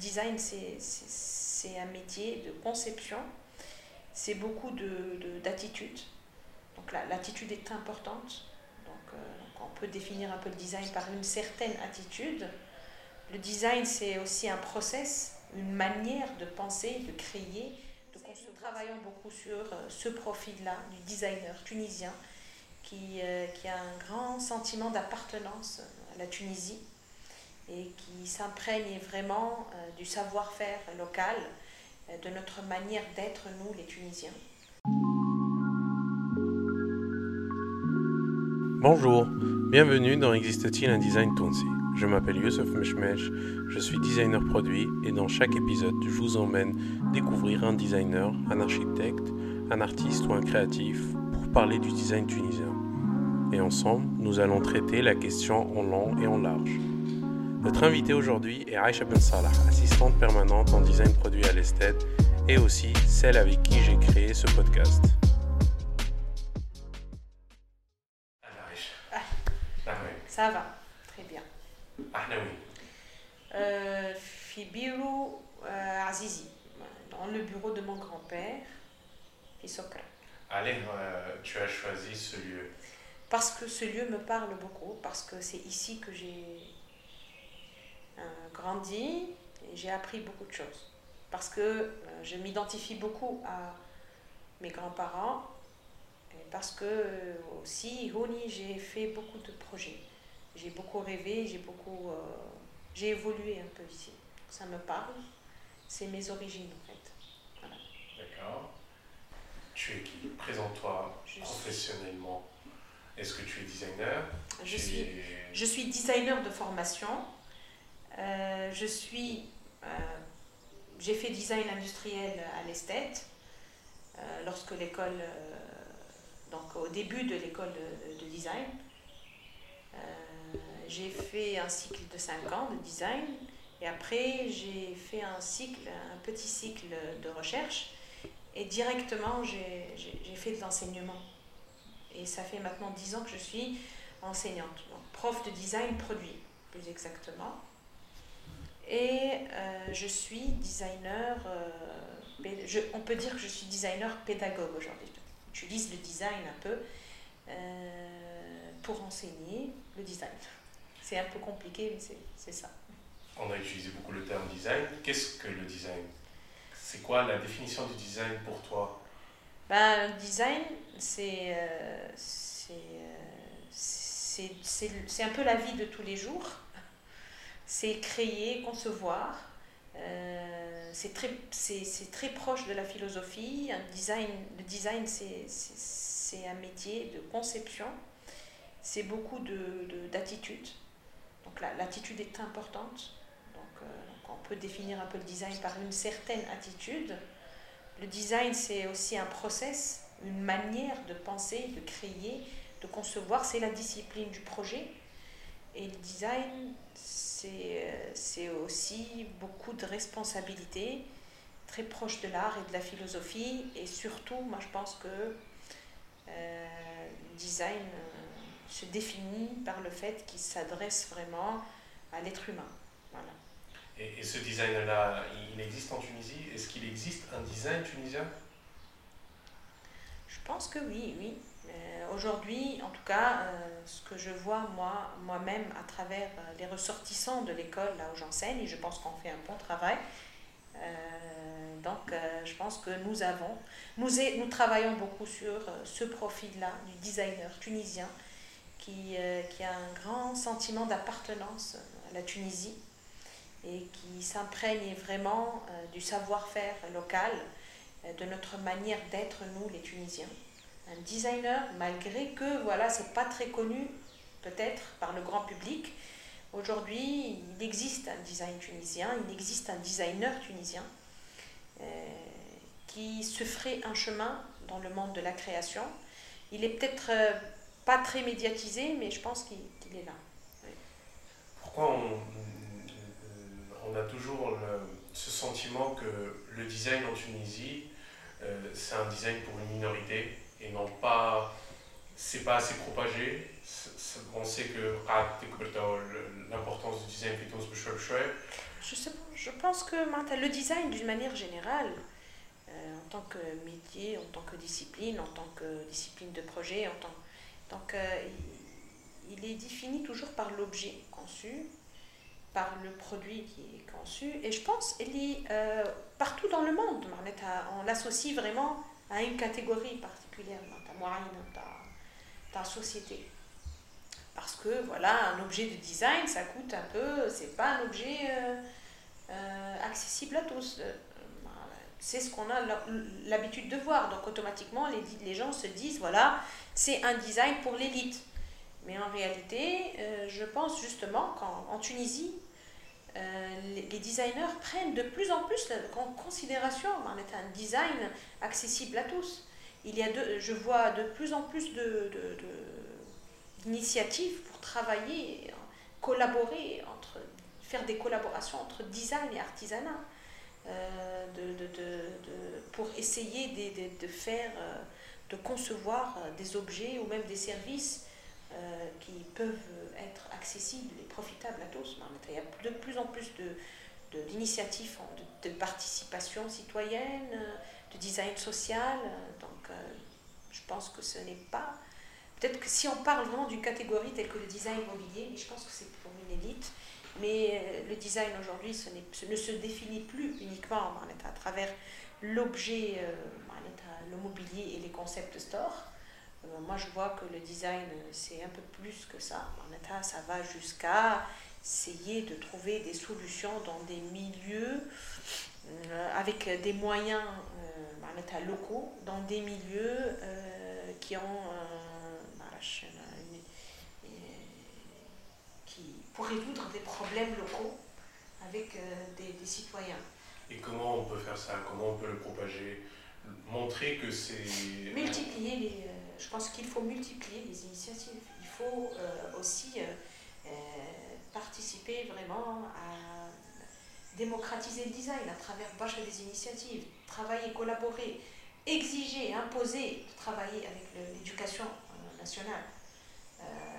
design, c'est un métier de conception, c'est beaucoup d'attitude. De, donc l'attitude est importante. Donc, donc, on peut définir un peu le design par une certaine attitude. Le design, c'est aussi un process, une manière de penser, de créer. De Nous travaillons beaucoup sur ce profil-là du designer tunisien qui, qui a un grand sentiment d'appartenance à la Tunisie et qui s'imprègne vraiment euh, du savoir-faire local, euh, de notre manière d'être, nous, les Tunisiens. Bonjour, bienvenue dans Existe-t-il un design Tunsi Je m'appelle Youssef Meshmesh, je suis designer produit et dans chaque épisode, je vous emmène découvrir un designer, un architecte, un artiste ou un créatif pour parler du design tunisien. Et ensemble, nous allons traiter la question en long et en large. Notre invitée aujourd'hui est Aisha Ben Salah, assistante permanente en design produit à l'Ested et aussi celle avec qui j'ai créé ce podcast. Ah, ça va, très bien. Euh, Fibiru euh, Azizi, dans le bureau de mon grand-père, Sokra. Allez, euh, tu as choisi ce lieu Parce que ce lieu me parle beaucoup, parce que c'est ici que j'ai grandi et j'ai appris beaucoup de choses. Parce que euh, je m'identifie beaucoup à mes grands-parents et parce que euh, aussi, j'ai fait beaucoup de projets. J'ai beaucoup rêvé, j'ai beaucoup. j'ai évolué un peu ici. Ça me parle. C'est mes origines en fait. D'accord. Tu es qui? Présente-toi professionnellement. Est-ce que tu es designer? Je suis, je suis designer de formation. Euh, je suis, euh, j'ai fait design industriel à l'Esthète euh, lorsque l'école, donc au début de l'école de, design. j'ai fait un cycle de 5 ans de design et après j'ai fait un cycle, un petit cycle de recherche et directement j'ai fait de l'enseignement. Et ça fait maintenant 10 ans que je suis enseignante, prof de design produit plus exactement. Et euh, je suis designer, euh, je, on peut dire que je suis designer pédagogue aujourd'hui. J'utilise le design un peu euh, pour enseigner le design. C'est un peu compliqué, mais c'est ça. On a utilisé beaucoup le terme design. Qu'est-ce que le design? C'est quoi la définition du design pour toi? Ben, Le design, c'est c'est un peu la vie de tous les jours c'est créer, concevoir. Euh, c'est très, très proche de la philosophie. Design, le design, c'est un métier de conception. C'est beaucoup d'attitude. De, Donc l'attitude est importante. Euh, donc, on peut définir un peu le design par une certaine attitude. Le design, c'est aussi un process, une manière de penser, de créer, de concevoir. C'est la discipline du projet. Et le design, euh, c'est aussi beaucoup de responsabilités, très proche de l'art et de la philosophie. Et surtout, moi je pense que euh, le design euh, se définit par le fait qu'il s'adresse vraiment à l'être humain. Voilà. Et, et ce design-là, il existe en Tunisie? Est-ce qu'il existe un design tunisien? Je pense que oui, oui. Euh, aujourd'hui, en tout cas, euh, ce que je vois moi, moi-même à travers euh, les ressortissants de l'école là où j'enseigne, et je pense qu'on fait un bon travail, donc je pense que nous avons, nous, travaillons beaucoup sur ce profil-là du designer tunisien qui a un grand sentiment d'appartenance à la Tunisie et qui s'imprègne vraiment du savoir-faire local, de notre manière d'être, nous, les Tunisiens un designer, malgré que voilà, c'est pas très connu peut-être par le grand public. Aujourd'hui, il existe un design tunisien, il existe un designer tunisien euh, qui se ferait un chemin dans le monde de la création. Il est peut-être euh, pas très médiatisé, mais je pense qu'il est là. Pourquoi on, on, a toujours ce sentiment que le design en Tunisie, euh, c'est un design pour une minorité? et non pas, c'est pas assez propagé. On sait que l'importance du design Je sais pas, je pense que le design d'une manière générale, euh, en tant que métier, en tant que discipline, en tant que discipline de projet, en tant donc euh, il est défini toujours par l'objet conçu, par le produit qui est conçu. Et je pense qu'elle est euh, partout dans le monde. On l'associe vraiment à une catégorie particulière ta moyenne, ta, ta société. Parce que voilà, un objet de design, ça coûte un peu, c'est pas un objet accessible à tous c'est ce qu'on a l'habitude de voir. Donc automatiquement, les, les gens se disent, voilà, c'est un design pour l'élite. Mais en réalité, euh, je pense justement qu'en Tunisie, euh, les, designers prennent de plus en plus en considération un design accessible à tous. Il y a de, je vois de plus en plus d'initiatives de, pour travailler, collaborer, entre, faire des collaborations entre design et artisanat. Euh, de, de, de, pour essayer de, faire, euh, de concevoir euh, des objets ou même des services qui peuvent être accessibles et profitables à tous. Il y a de plus en plus d'initiatives de, participation citoyenne, de design social. Donc, je pense que ce n'est pas. Peut-être que si on parle vraiment d'une catégorie telle que le design mobilier, je pense que c'est pour une élite, mais euh, le design aujourd'hui ce, ne se définit plus uniquement à travers l'objet, euh, le mobilier et les concepts store. Euh, moi, je vois que le design, c'est un peu plus que ça. Ça va jusqu'à essayer de trouver des solutions dans des milieux avec des moyens locaux, dans des milieux qui ont pour résoudre des problèmes locaux avec euh, des, des, citoyens. Et comment on peut faire ça? Comment on peut le propager? Montrer que c'est... Multiplier les... Euh, je pense qu'il faut multiplier les initiatives. Il faut euh, aussi participer vraiment à démocratiser le design à travers bâche des initiatives, travailler, collaborer, exiger, imposer travailler avec l'éducation nationale.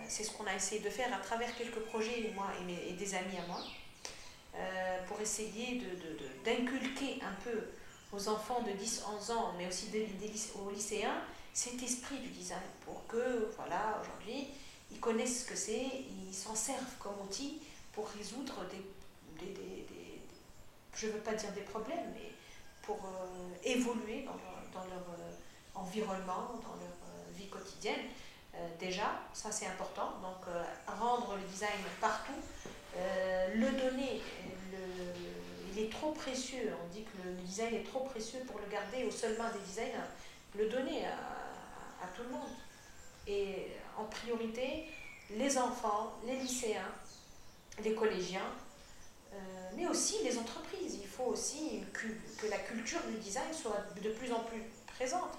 C'est ce qu'on a essayé de faire à travers quelques projets, moi et, des amis à moi, euh, pour essayer d'inculquer un peu aux enfants de 10-11 ans, mais aussi aux lycéens, cet esprit du design, pour que, voilà, aujourd'hui, ils connaissent ce que c'est, ils s'en servent comme outil pour résoudre des, des, je ne veux pas dire des problèmes, mais pour euh, évoluer dans leur, dans leur euh, environnement, dans leur vie quotidienne. Euh, déjà, ça c'est important. Donc euh, rendre le design partout, euh, le donner, il est trop précieux. On dit que le, design est trop précieux pour le garder aux seules mains des designers. Le donner à, tout le monde. Et en priorité, les enfants, les lycéens, les collégiens, mais aussi les entreprises. Il faut aussi que la culture du design soit de plus en plus présente.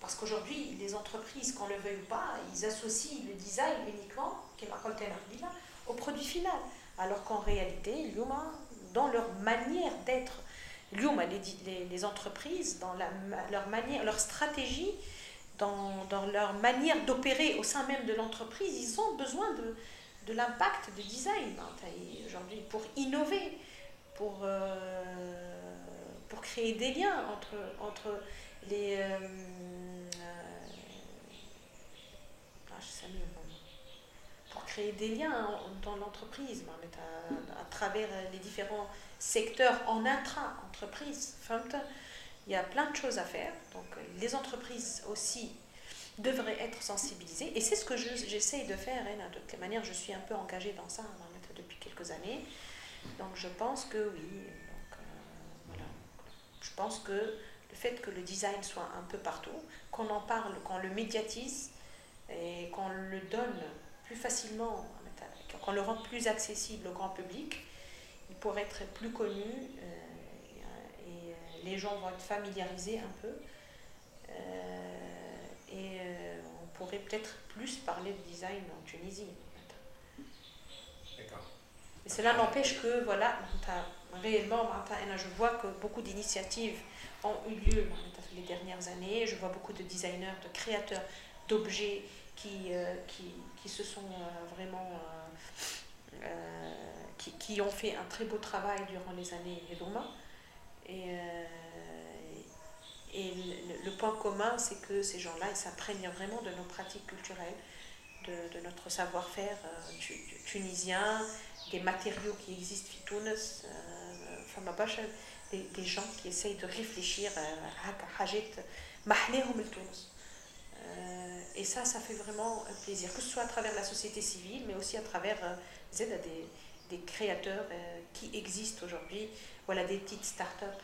Parce qu'aujourd'hui, les entreprises, qu'on le veuille ou pas, ils associent le design uniquement, au produit final. Alors qu'en réalité, dans leur manière d'être, les, les entreprises, dans leur manière, leur stratégie, dans leur manière d'opérer au sein même de l'entreprise, ils ont besoin de, de l'impact du design aujourd'hui pour innover, pour, euh, pour créer des liens entre, entre les, euh, pour créer des liens dans l'entreprise, à, travers les différents secteurs en intra-entreprise. Il y a plein de choses à faire. Donc les entreprises aussi devraient être sensibilisées. Et c'est ce que j'essaye de faire. Hein, de toute manière, je suis un peu engagée dans ça depuis quelques années. Donc je pense que oui. Euh. Je pense que le fait que le design soit un peu partout, qu'on en parle, qu'on le médiatise, et qu'on le donne plus facilement, qu'on le rend plus accessible au grand public, il pourrait être plus connu euh, et, euh, les gens vont être familiarisés un peu. Pourrait peut-être plus parler de design en Tunisie. D'accord. Et cela n'empêche que, voilà, réellement, je vois que beaucoup d'initiatives ont eu lieu les dernières années. Je vois beaucoup de designers, de créateurs d'objets qui, euh, qui, qui, se sont euh, vraiment euh, qui, qui, ont fait un très beau travail durant les années Edoma. Et, point commun, c'est que ces gens-là, ils s'imprègnent vraiment de nos pratiques culturelles, de, notre savoir-faire euh, tunisien, des matériaux qui existent, Fitounes, euh, Famabash, des, des gens qui essayent de réfléchir euh, à Hajit, Mahlehum Tunis. Et ça, ça fait vraiment plaisir, que ce soit à travers la société civile, mais aussi à travers euh, des, des, créateurs qui existent aujourd'hui, voilà des petites start-up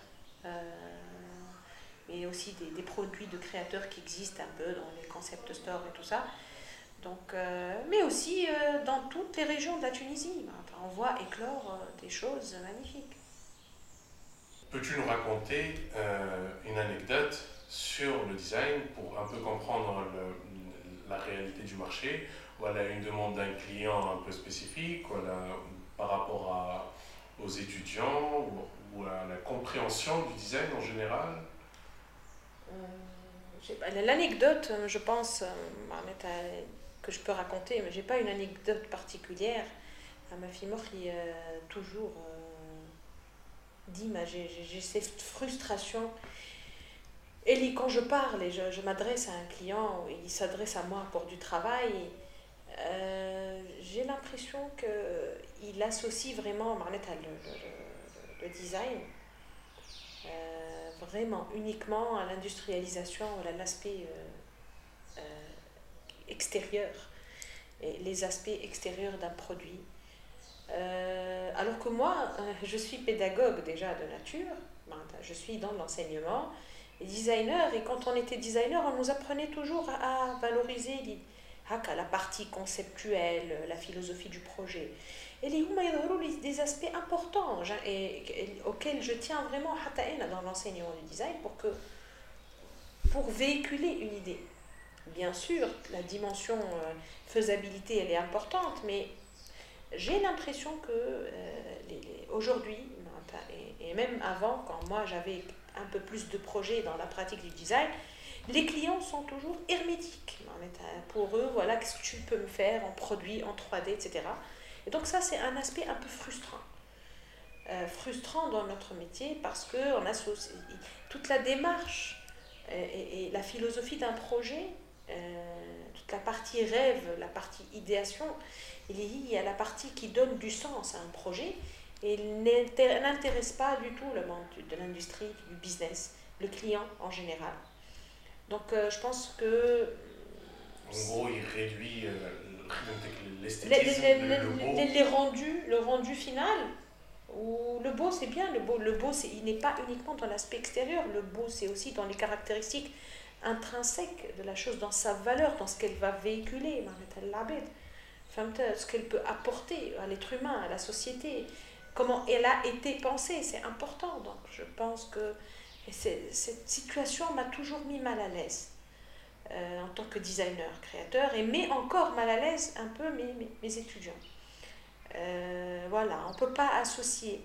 mais aussi des, des, produits de créateurs qui existent un peu dans les concept stores et tout ça donc, euh, mais aussi euh, dans toutes les régions de la Tunisie. On voit éclore euh, des choses magnifiques. Peux-tu nous raconter une anecdote sur le design pour un peu comprendre la réalité du marché? Voilà une demande d'un client un peu spécifique, par rapport à, aux étudiants ou, ou, à la compréhension du design en général? L'anecdote, je pense, que je peux raconter, mais j'ai pas une anecdote particulière. Ma fille qui euh, toujours euh, dit, j'ai cette frustration. Et quand je parle et je, je m'adresse à un client, il s'adresse à moi pour du travail, euh, j'ai l'impression qu'il associe vraiment le, le, le design euh, vraiment uniquement à l'industrialisation, à l'aspect extérieur, et les aspects extérieurs d'un produit. Euh, alors que moi, euh, je suis pédagogue déjà de nature, je suis dans l'enseignement, designer, et quand on était designer, on nous apprenait toujours à, valoriser la partie conceptuelle, la philosophie du projet. Et les des aspects importants et, auxquels je tiens vraiment dans l'enseignement du design pour, que, pour véhiculer une idée. Bien sûr, la dimension euh, faisabilité, elle est importante, mais j'ai l'impression que euh, aujourd'hui, et, même avant, quand moi j'avais un peu plus de projets dans la pratique du design, les clients sont toujours hermétiques. Pour eux, voilà, qu'est-ce que tu peux me faire en produit, en 3D, etc. Et donc ça, c'est un aspect un peu frustrant. Euh, frustrant dans notre métier parce qu'on associe toute la démarche et, et la philosophie d'un projet euh, toute la partie rêve, la partie idéation, il y a la partie qui donne du sens à un projet et n'intéresse pas du tout le monde de l'industrie, du business, le client en général. Donc euh, je pense que... En gros, il réduit euh, l'esthétisme, le, les, rendus, le rendu final. Ou le beau, c'est bien. Le beau, le beau il n'est pas uniquement dans l'aspect extérieur. Le beau, c'est aussi dans les caractéristiques intrinsèque de la chose, dans sa valeur, dans ce qu'elle va véhiculer, ce qu'elle peut apporter à l'être humain, à la société, comment elle a été pensée, c'est important. Donc je pense que cette situation m'a toujours mis mal à l'aise euh, en tant que designer, créateur, et met encore mal à l'aise un peu mes, mes, étudiants. Euh, voilà, on ne peut pas associer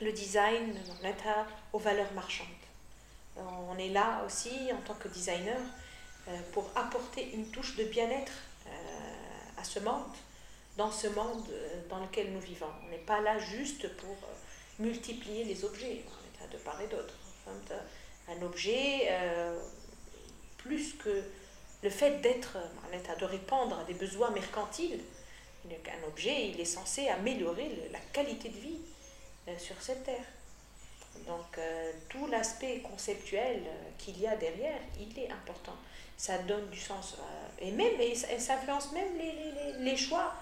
le design aux valeurs marchandes. On est là aussi en tant que designer euh, pour apporter une touche de bien-être à ce monde, dans ce monde dans lequel nous vivons. On n'est pas là juste pour multiplier les objets, on est de part et d'autre. Un objet, plus que le fait d'être de répondre à des besoins mercantiles, un objet, il est censé améliorer la qualité de vie sur cette terre. Donc euh, tout l'aspect conceptuel euh, qu'il y a derrière, il est important. Ça donne du sens. Euh, et même, et ça, influence même les, les, les choix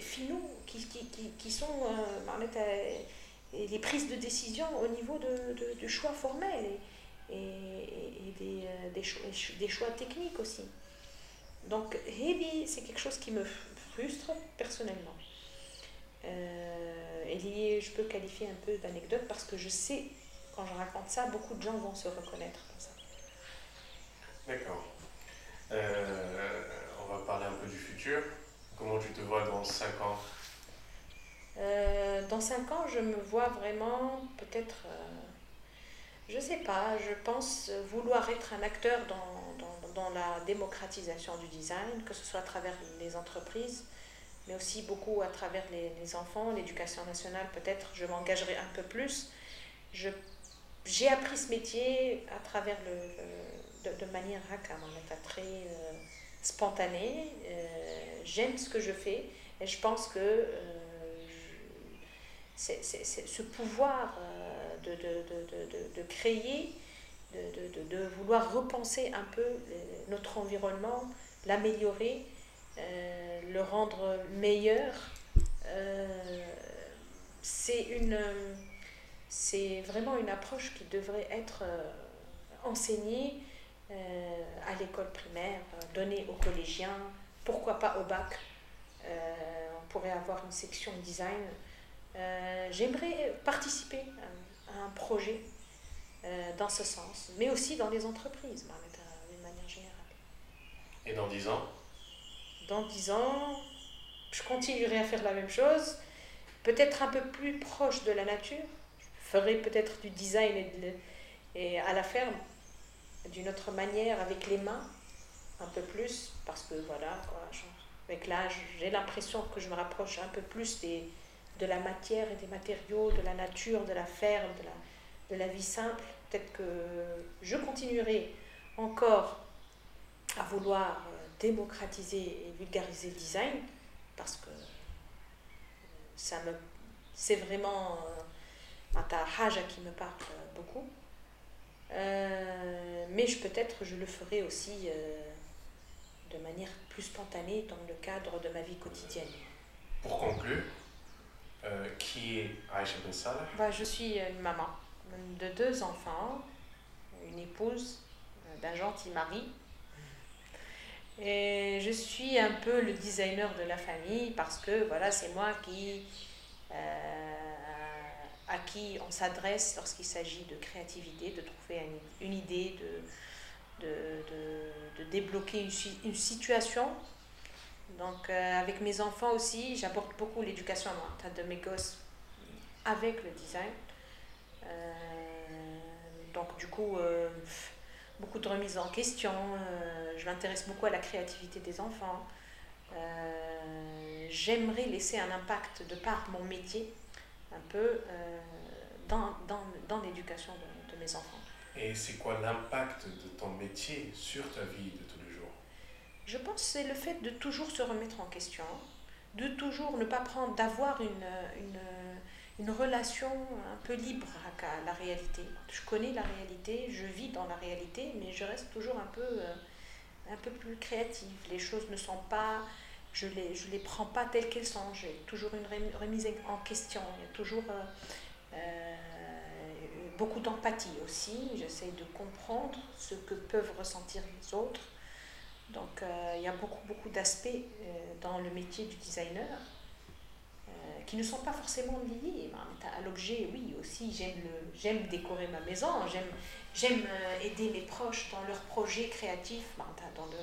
finaux qui, qui, qui, qui sont les prises de décision au niveau de, de, choix formels et, et, et des, des, choix, des, choix, techniques aussi. Donc, c'est quelque chose qui me frustre personnellement. Euh, et je peux qualifier un peu d'anecdote parce que je sais, quand je raconte ça, beaucoup de gens vont se reconnaître dans ça. D'accord. Euh, on va parler un peu du futur. Comment tu te vois dans 5 ans? Euh, Dans 5 ans, je me vois vraiment peut-être, je sais pas, je pense vouloir être un acteur dans, dans, la démocratisation du design, que ce soit à travers les entreprises, mais aussi beaucoup à travers les, enfants, l'éducation nationale peut-être, je m'engagerai un peu plus. j'ai appris ce métier à travers le, de, manière très euh, spontanée. Euh, j'aime ce que je fais et je pense que euh, c'est, ce pouvoir de, de, créer, de, vouloir repenser un peu notre environnement, l'améliorer, euh, le rendre meilleur, euh, c'est une c'est vraiment une approche qui devrait être euh, enseignée à l'école primaire, donnée aux collégiens, pourquoi pas au bac. on pourrait avoir une section design. J'aimerais participer à, un projet dans ce sens, mais aussi dans les entreprises, d'une manière générale. Et dans dix ans? Dans 10 ans, je continuerai à faire la même chose, peut-être un peu plus proche de la nature. Je ferai peut-être du design et, à la ferme, d'une autre manière, avec les mains, un peu plus, parce que voilà, avec l'âge, j'ai l'impression que je me rapproche un peu plus des, de la matière et des matériaux, de la nature, de la ferme, de la, de la vie simple. Peut-être que je continuerai encore à vouloir démocratiser et vulgariser le design parce que ça me c'est vraiment un haja qui me parle beaucoup euh, mais je peut-être je le ferai aussi euh, de manière plus spontanée dans le cadre de ma vie quotidienne. Pour conclure, euh, qui est Aïcha Ben bah, Je suis une maman de deux enfants, une épouse d'un gentil mari et je suis un peu le designer de la famille parce que voilà, c'est moi qui, euh, à qui on s'adresse lorsqu'il s'agit de créativité, de trouver une, idée, de, de, de, de débloquer une, situation. Donc euh, avec mes enfants aussi, j'apporte beaucoup l'éducation de mes gosses avec le design. Euh, donc du coup beaucoup de remises en question. Euh, je m'intéresse beaucoup à la créativité des enfants. Euh, j'aimerais laisser un impact de par mon métier un peu euh, dans, dans, dans l'éducation de, de, mes enfants. Et c'est quoi l'impact de ton métier sur ta vie de tous les jours Je pense que c'est le fait de toujours se remettre en question, de toujours ne pas prendre, d'avoir une, une une relation un peu libre à la réalité. Je connais la réalité, je vis dans la réalité, mais je reste toujours un peu, euh, un peu plus créative. Les choses ne sont pas, je les, je les prends pas telles qu'elles sont. J'ai toujours une remise en question. Il y a toujours euh, euh, beaucoup d'empathie aussi. J'essaie de comprendre ce que peuvent ressentir les autres. Donc il y a beaucoup, beaucoup d'aspects dans le métier du designer qui ne sont pas forcément liés à l'objet. Oui, aussi, j'aime décorer ma maison, j'aime euh, aider mes proches dans leurs projets créatifs. Dans le,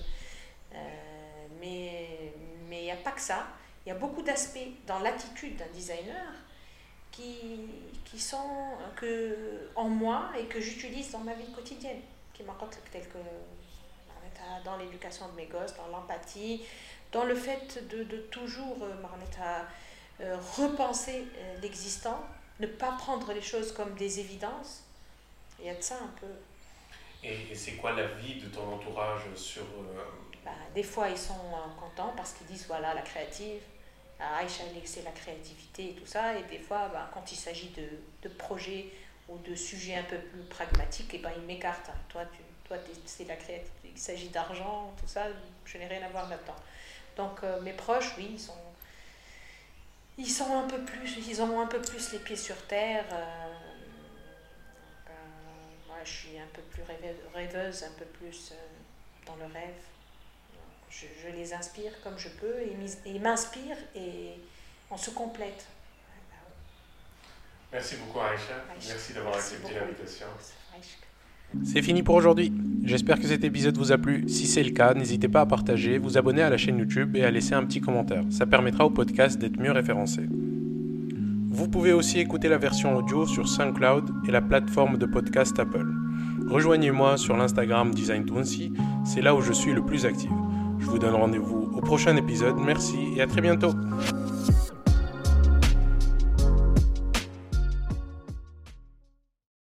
euh, mais il n'y a pas que ça. Il y a beaucoup d'aspects dans l'attitude d'un designer qui, qui sont que, en moi et que j'utilise dans ma vie quotidienne, qui tel que dans l'éducation de mes gosses, dans l'empathie, dans le fait de, de toujours, euh, euh, repenser euh, l'existant, ne pas prendre les choses comme des évidences. Il y a de ça un peu. Et, c'est quoi la vie de ton entourage sur... Euh, bah, des fois, ils sont contents parce qu'ils disent, voilà, la créative, Aïcha, c'est la créativité et tout ça. Et des fois, bah, quand il s'agit de, de, projets ou de sujets un peu plus pragmatiques, et ben, ils m'écartent. Toi, tu, toi c'est la créativité. Il s'agit d'argent, tout ça, je n'ai rien à voir là-dedans. Donc, mes proches, oui, ils sont ils sont un peu plus, ils ont un peu plus les pieds sur terre. Euh, moi, je suis un peu plus rêveuse, un peu plus euh, dans le rêve. Je, je, les inspire comme je peux et ils m'inspirent et on se complète. Merci beaucoup Aïcha. Merci d'avoir accepté l'invitation. C'est fini pour aujourd'hui. J'espère que cet épisode vous a plu. Si c'est le cas, n'hésitez pas à partager, vous abonner à la chaîne YouTube et à laisser un petit commentaire. Ça permettra au podcast d'être mieux référencé. Vous pouvez aussi écouter la version audio sur SoundCloud et la plateforme de podcast Apple. Rejoignez-moi sur l'Instagram Design c'est là où je suis le plus actif. Je vous donne rendez-vous au prochain épisode. Merci et à très bientôt.